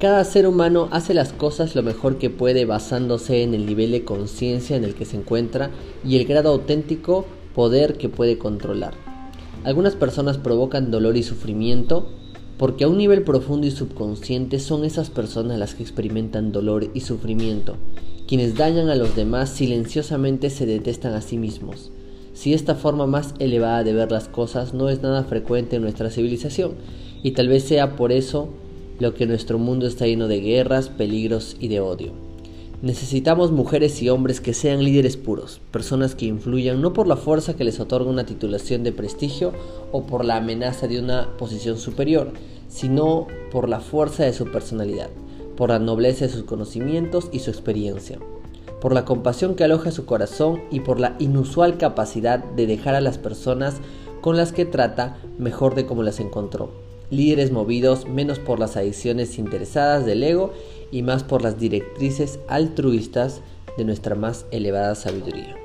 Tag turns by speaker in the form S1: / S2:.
S1: Cada ser humano hace las cosas lo mejor que puede basándose en el nivel de conciencia en el que se encuentra y el grado auténtico poder que puede controlar. Algunas personas provocan dolor y sufrimiento porque a un nivel profundo y subconsciente son esas personas las que experimentan dolor y sufrimiento. Quienes dañan a los demás silenciosamente se detestan a sí mismos. Si esta forma más elevada de ver las cosas no es nada frecuente en nuestra civilización, y tal vez sea por eso lo que nuestro mundo está lleno de guerras, peligros y de odio. Necesitamos mujeres y hombres que sean líderes puros, personas que influyan no por la fuerza que les otorga una titulación de prestigio o por la amenaza de una posición superior, sino por la fuerza de su personalidad, por la nobleza de sus conocimientos y su experiencia, por la compasión que aloja su corazón y por la inusual capacidad de dejar a las personas con las que trata mejor de como las encontró líderes movidos menos por las adicciones interesadas del ego y más por las directrices altruistas de nuestra más elevada sabiduría.